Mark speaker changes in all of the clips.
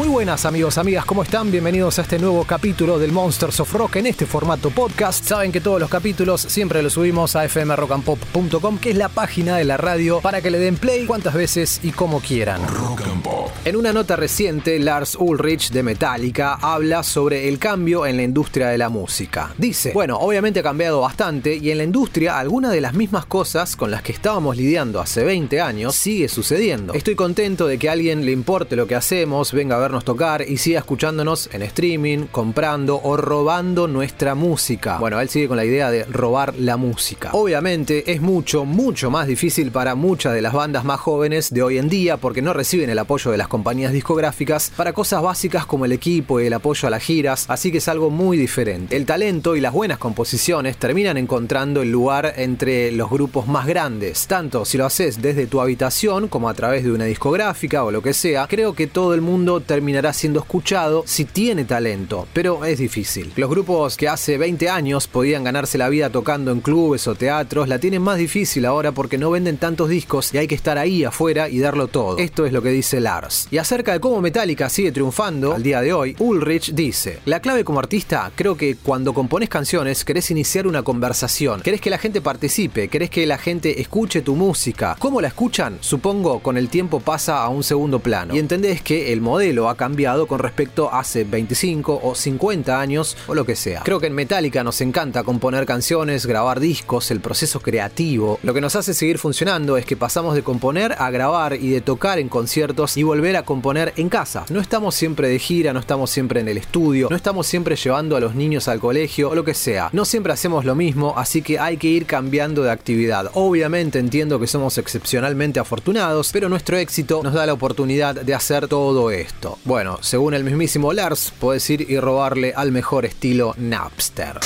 Speaker 1: Muy buenas amigos, amigas, ¿cómo están? Bienvenidos a este nuevo capítulo del Monsters of Rock en este formato podcast. Saben que todos los capítulos siempre los subimos a fmrockandpop.com, que es la página de la radio para que le den play cuantas veces y como quieran.
Speaker 2: Rock and Pop.
Speaker 1: En una nota reciente, Lars Ulrich de Metallica habla sobre el cambio en la industria de la música. Dice, bueno, obviamente ha cambiado bastante y en la industria algunas de las mismas cosas con las que estábamos lidiando hace 20 años sigue sucediendo. Estoy contento de que a alguien le importe lo que hacemos, venga a tocar y siga escuchándonos en streaming, comprando o robando nuestra música. Bueno, él sigue con la idea de robar la música. Obviamente es mucho, mucho más difícil para muchas de las bandas más jóvenes de hoy en día porque no reciben el apoyo de las compañías discográficas para cosas básicas como el equipo y el apoyo a las giras, así que es algo muy diferente. El talento y las buenas composiciones terminan encontrando el lugar entre los grupos más grandes, tanto si lo haces desde tu habitación como a través de una discográfica o lo que sea, creo que todo el mundo terminará siendo escuchado si tiene talento, pero es difícil. Los grupos que hace 20 años podían ganarse la vida tocando en clubes o teatros la tienen más difícil ahora porque no venden tantos discos y hay que estar ahí afuera y darlo todo. Esto es lo que dice Lars. Y acerca de cómo Metallica sigue triunfando al día de hoy, Ulrich dice, la clave como artista creo que cuando compones canciones querés iniciar una conversación, querés que la gente participe, querés que la gente escuche tu música. ¿Cómo la escuchan? Supongo con el tiempo pasa a un segundo plano. Y entendés que el modelo ha cambiado con respecto a hace 25 o 50 años o lo que sea. Creo que en Metallica nos encanta componer canciones, grabar discos, el proceso creativo. Lo que nos hace seguir funcionando es que pasamos de componer a grabar y de tocar en conciertos y volver a componer en casa. No estamos siempre de gira, no estamos siempre en el estudio, no estamos siempre llevando a los niños al colegio o lo que sea. No siempre hacemos lo mismo, así que hay que ir cambiando de actividad. Obviamente entiendo que somos excepcionalmente afortunados, pero nuestro éxito nos da la oportunidad de hacer todo esto. Bueno, según el mismísimo Lars, puedes ir y robarle al mejor estilo Napster.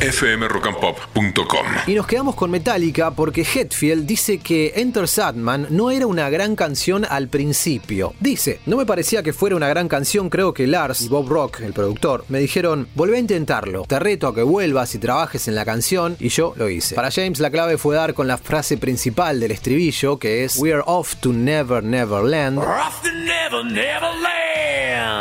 Speaker 2: fmrockandpop.com.
Speaker 1: Y nos quedamos con Metallica porque Hetfield dice que Enter Sandman no era una gran canción al principio. Dice, no me parecía que fuera una gran canción, creo que Lars y Bob Rock, el productor, me dijeron, volvé a intentarlo, te reto a que vuelvas y trabajes en la canción, y yo lo hice. Para James la clave fue dar con la frase principal del estribillo, que es We're off to Never Never Land.
Speaker 3: Off to never, never land.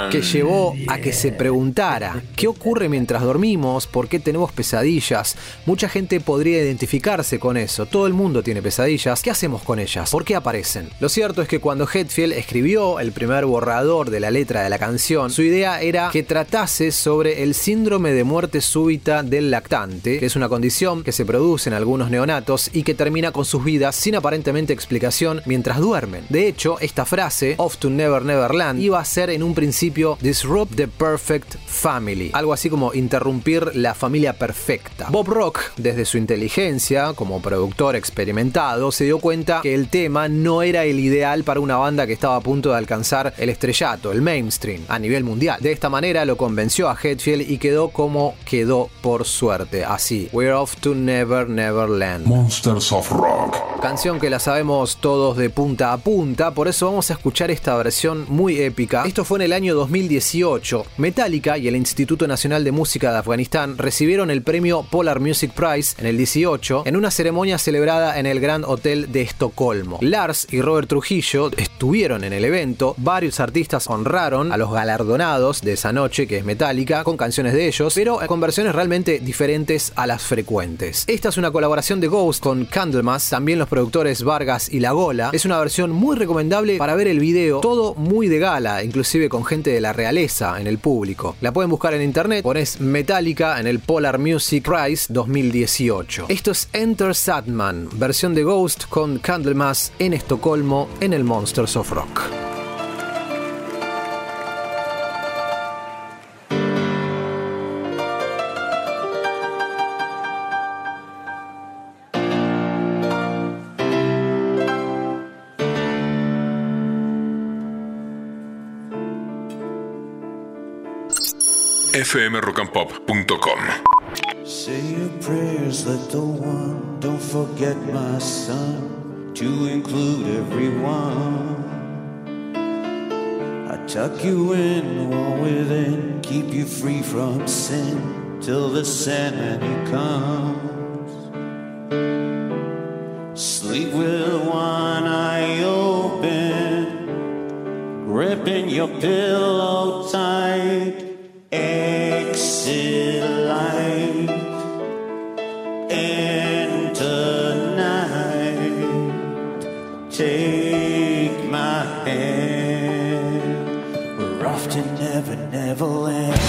Speaker 1: Que llevó a que se preguntara qué ocurre mientras dormimos, por qué tenemos pesadillas. Mucha gente podría identificarse con eso. Todo el mundo tiene pesadillas. ¿Qué hacemos con ellas? ¿Por qué aparecen? Lo cierto es que cuando Hetfield escribió el primer borrador de la letra de la canción, su idea era que tratase sobre el síndrome de muerte súbita del lactante, que es una condición que se produce en algunos neonatos y que termina con sus vidas sin aparentemente explicación mientras duermen. De hecho, esta frase, Off to Never Never Land, iba a ser en un principio Disrupt the Perfect Family, algo así como interrumpir la familia perfecta. Bob Rock, desde su inteligencia como productor experimentado, se dio cuenta que el tema no era el ideal para una banda que estaba a punto de alcanzar el estrellato, el mainstream, a nivel mundial. De esta manera lo convenció a Hetfield y quedó como quedó por suerte, así, We're off to Never Never Land.
Speaker 2: Monsters of Rock.
Speaker 1: Canción que la sabemos todos de punta a punta, por eso vamos a escuchar esta versión muy épica. Esto fue en el año 2018. Metallica y el Instituto Nacional de Música de Afganistán recibieron el premio Polar Music Prize en el 18 en una ceremonia celebrada en el Grand Hotel de Estocolmo. Lars y Robert Trujillo estuvieron en el evento, varios artistas honraron a los galardonados de esa noche, que es Metallica, con canciones de ellos, pero con versiones realmente diferentes a las frecuentes. Esta es una colaboración de Ghost con Candlemas, también los productores Vargas y La Gola. Es una versión muy recomendable para ver el video, todo muy de gala, inclusive con gente de la realeza en el público. La pueden buscar en internet, pones Metallica en el Polar Music Prize 2018. Esto es Enter Sadman, versión de Ghost con Candlemas en Estocolmo en el Monsters of Rock.
Speaker 2: fmrockandpop.com.
Speaker 4: Say your prayers, let the one. Don't forget my son, to include everyone. I Tuck you in, warm within, keep you free from sin till the sanity comes. Sleep with one eye open, gripping your pillow Never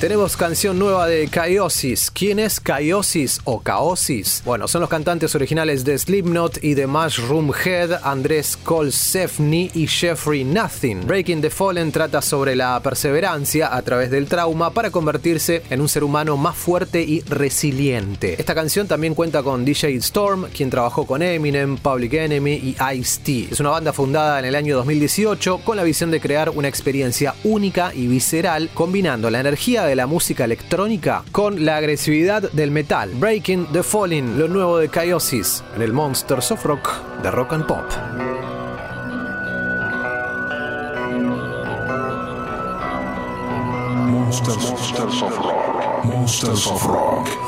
Speaker 1: Tenemos canción nueva de Kaiosis. ¿Quién es Kaiosis o Kaosis? Bueno, son los cantantes originales de Slipknot y de Mushroom Head, Andrés Kolsefni y Jeffrey Nothing. Breaking the Fallen trata sobre la perseverancia a través del trauma para convertirse en un ser humano más fuerte y resiliente. Esta canción también cuenta con DJ Storm, quien trabajó con Eminem, Public Enemy y Ice-T. Es una banda fundada en el año 2018 con la visión de crear una experiencia única y visceral, combinando la energía de la música electrónica con la agresividad del metal. Breaking the Falling, lo nuevo de Kaiosis, en el Monsters of Rock de Rock and Pop.
Speaker 2: Monsters of Rock. Monsters of Rock.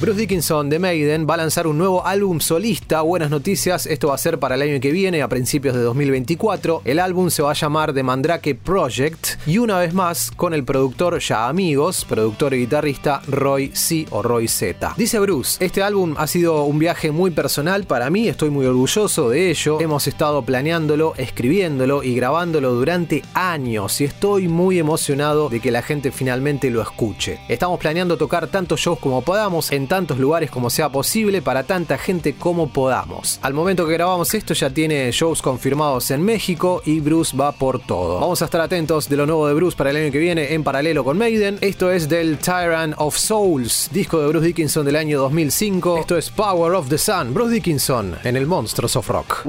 Speaker 5: Bruce Dickinson de Maiden va a lanzar un nuevo álbum solista. Buenas noticias, esto va a ser para el año que viene, a principios de 2024. El álbum se va a llamar The Mandrake Project y una vez más con el productor ya amigos, productor y guitarrista Roy C o Roy Z. Dice Bruce, este álbum ha sido un viaje muy personal para mí, estoy muy orgulloso de ello. Hemos estado planeándolo, escribiéndolo y grabándolo durante años y estoy muy emocionado de que la gente finalmente lo escuche. Estamos planeando tocar tantos shows como podamos en tantos lugares como sea posible para tanta gente como podamos. Al momento que grabamos esto ya tiene shows confirmados en México y Bruce va por todo. Vamos a estar atentos de lo nuevo de Bruce para el año que viene en paralelo con Maiden. Esto es del Tyrant of Souls, disco de Bruce Dickinson del año 2005. Esto es Power of the Sun, Bruce Dickinson en el Monsters of Rock.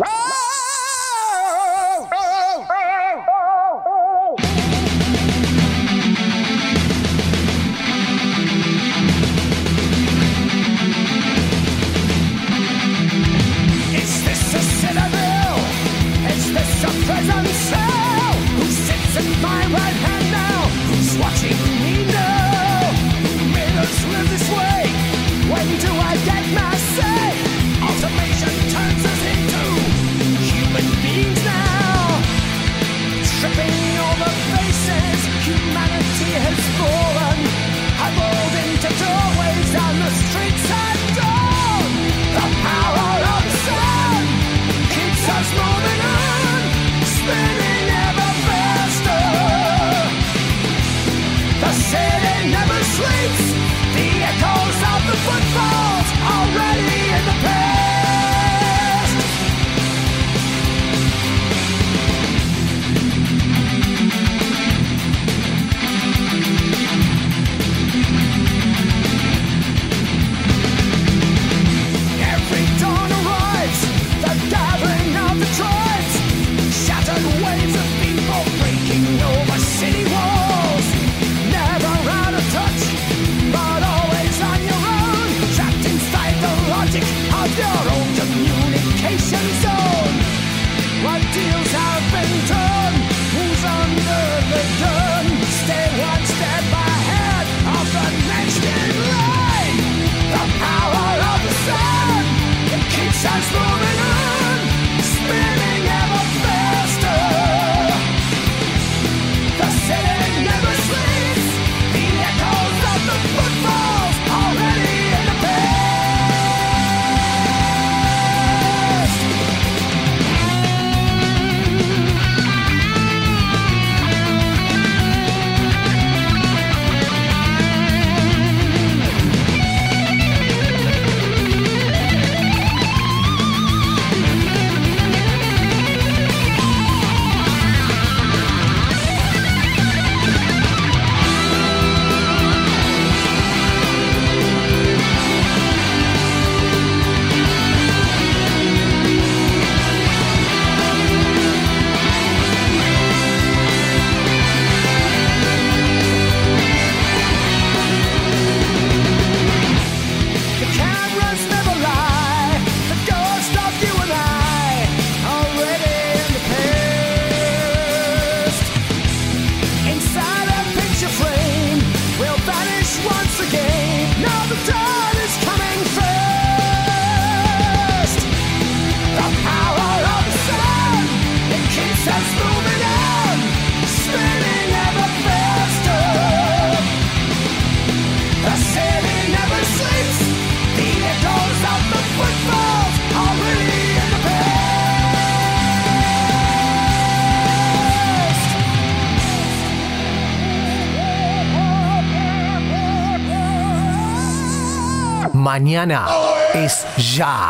Speaker 5: Mañana es ya.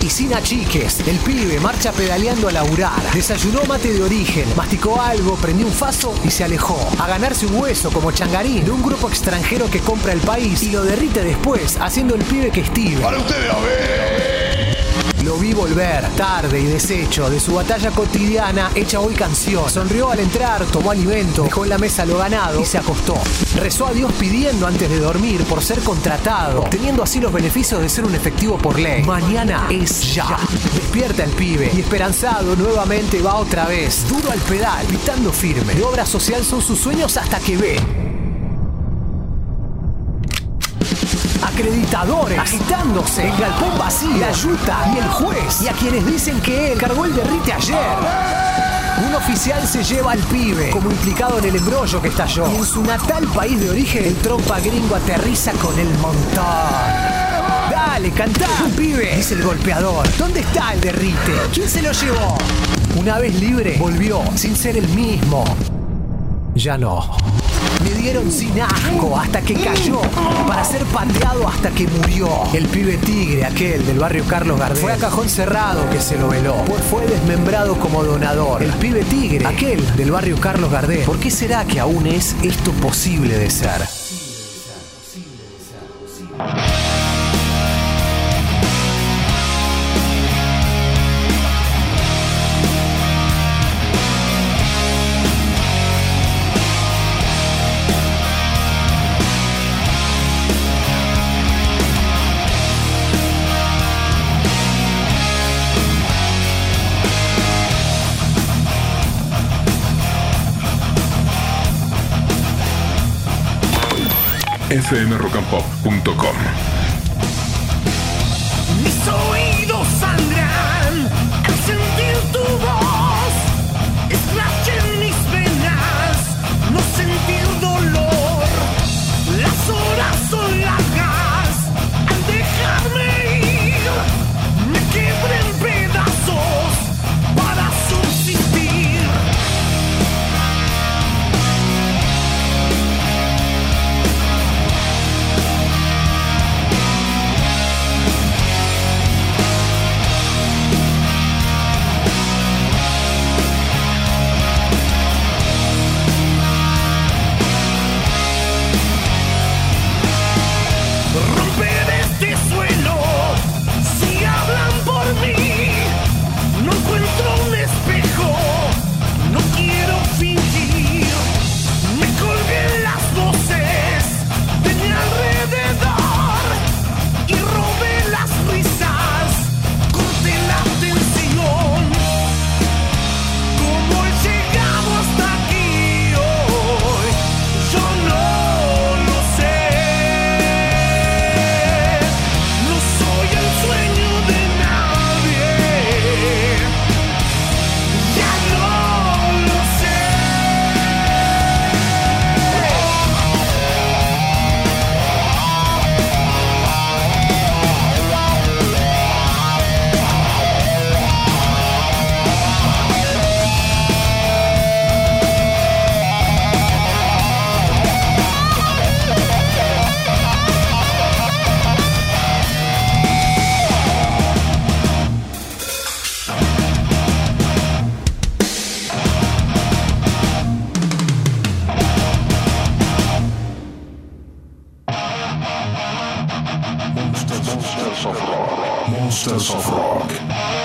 Speaker 5: Y sin achiques, el pibe marcha pedaleando a laburar. Desayunó mate de origen, masticó algo, prendió un faso y se alejó. A ganarse un hueso como changarín de un grupo extranjero que compra el país y lo derrite después, haciendo el pibe que estive.
Speaker 6: Para ustedes, a ver.
Speaker 1: Lo vi volver, tarde y deshecho, de su batalla cotidiana hecha hoy canción. Sonrió al entrar, tomó alimento, dejó en la mesa lo ganado y se acostó. Rezó a Dios pidiendo antes de dormir por ser contratado, obteniendo así los beneficios de ser un efectivo por ley. Mañana es ya. Despierta el pibe y esperanzado nuevamente va otra vez, duro al pedal, pitando firme. De obra social son sus sueños hasta que ve. Acreditadores agitándose, el galpón vacío, la yuta y el juez, y a quienes dicen que él cargó el derrite ayer. Un oficial se lleva al pibe, como implicado en el embrollo que estalló. Y en su natal país de origen, el trompa gringo aterriza con el montón. Dale, cantá. Un pibe, dice el golpeador. ¿Dónde está el derrite? ¿Quién se lo llevó? Una vez libre, volvió, sin ser el mismo. Ya no. Me dieron sin asco hasta que cayó, para ser pateado hasta que murió. El pibe tigre, aquel del barrio Carlos Gardel, fue a cajón cerrado que se lo veló, fue desmembrado como donador. El pibe tigre, aquel del barrio Carlos Gardel, ¿por qué será que aún es esto posible de ser?
Speaker 2: fmrockandpop.com Monsters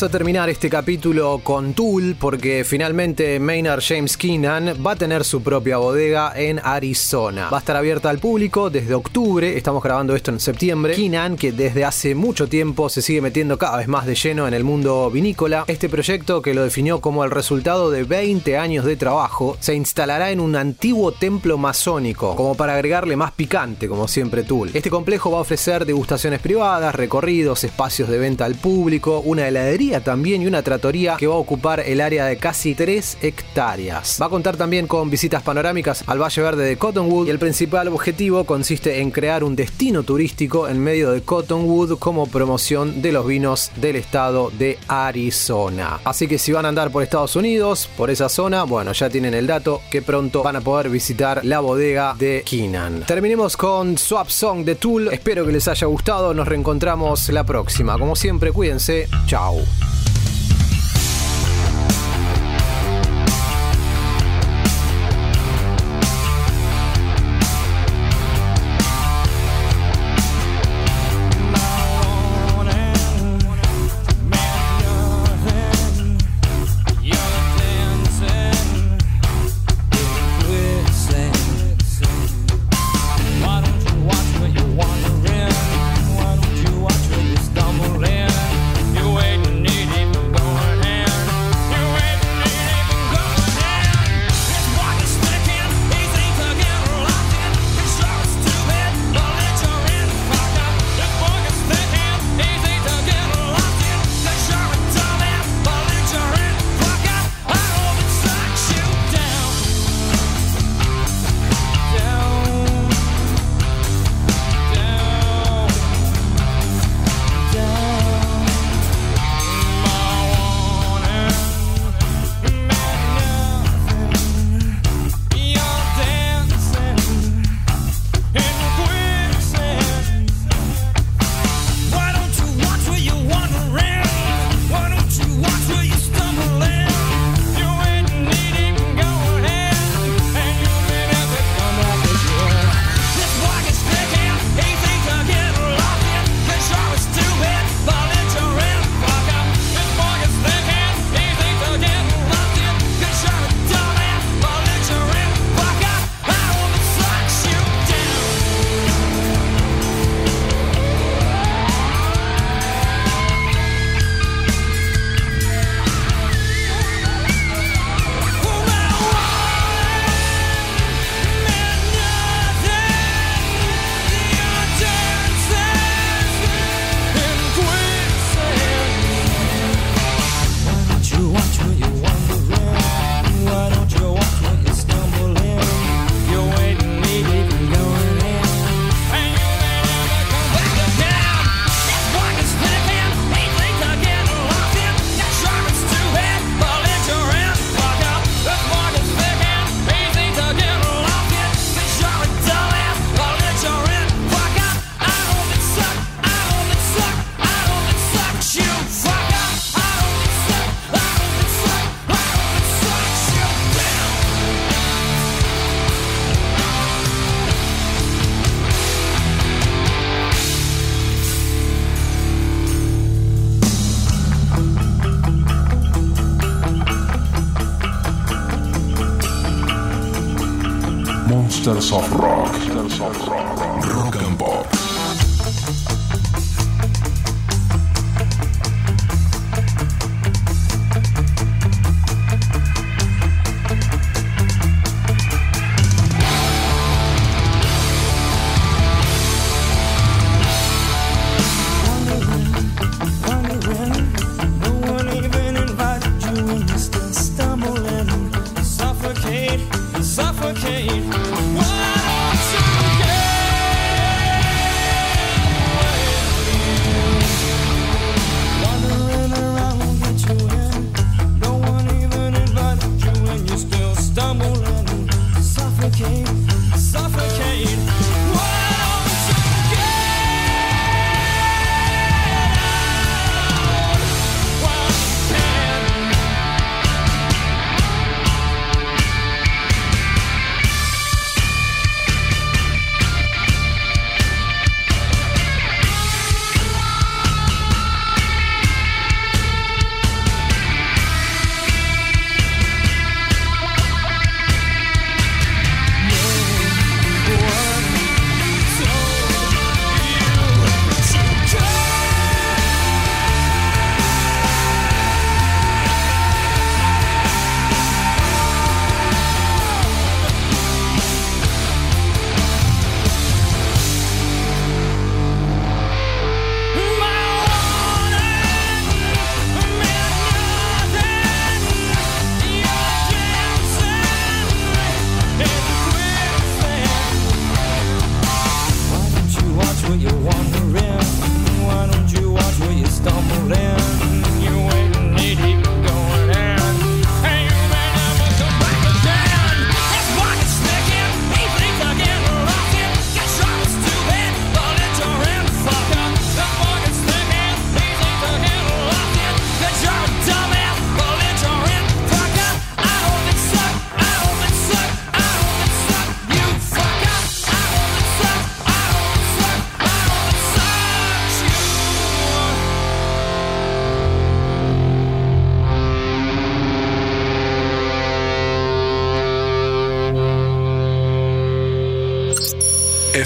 Speaker 4: Vamos a terminar este capítulo con Tool porque finalmente Maynard James Keenan va a tener su propia bodega en Arizona. Va a estar abierta al público desde octubre, estamos grabando esto en septiembre. Keenan, que desde hace mucho tiempo se sigue metiendo cada vez más de lleno en el mundo vinícola, este proyecto que lo definió como el resultado de 20 años de trabajo, se instalará en un antiguo templo masónico, como para agregarle más picante, como siempre Tool. Este complejo va a ofrecer degustaciones privadas, recorridos, espacios de venta al público, una de también y una tratoría que va a ocupar el área de casi 3 hectáreas. Va a contar también con visitas panorámicas al Valle Verde de Cottonwood y el principal objetivo consiste en crear un destino turístico en medio de Cottonwood como promoción de los vinos del estado de Arizona. Así que si van a andar por Estados Unidos, por esa zona, bueno, ya tienen el dato que pronto van a poder visitar la bodega de Keenan. Terminemos con Swap Song de Tool. Espero que les haya gustado. Nos reencontramos la próxima. Como siempre, cuídense. Chao.
Speaker 6: Rock. Rock and Pop.
Speaker 7: suffocate.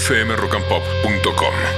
Speaker 6: fmrockandpop.com.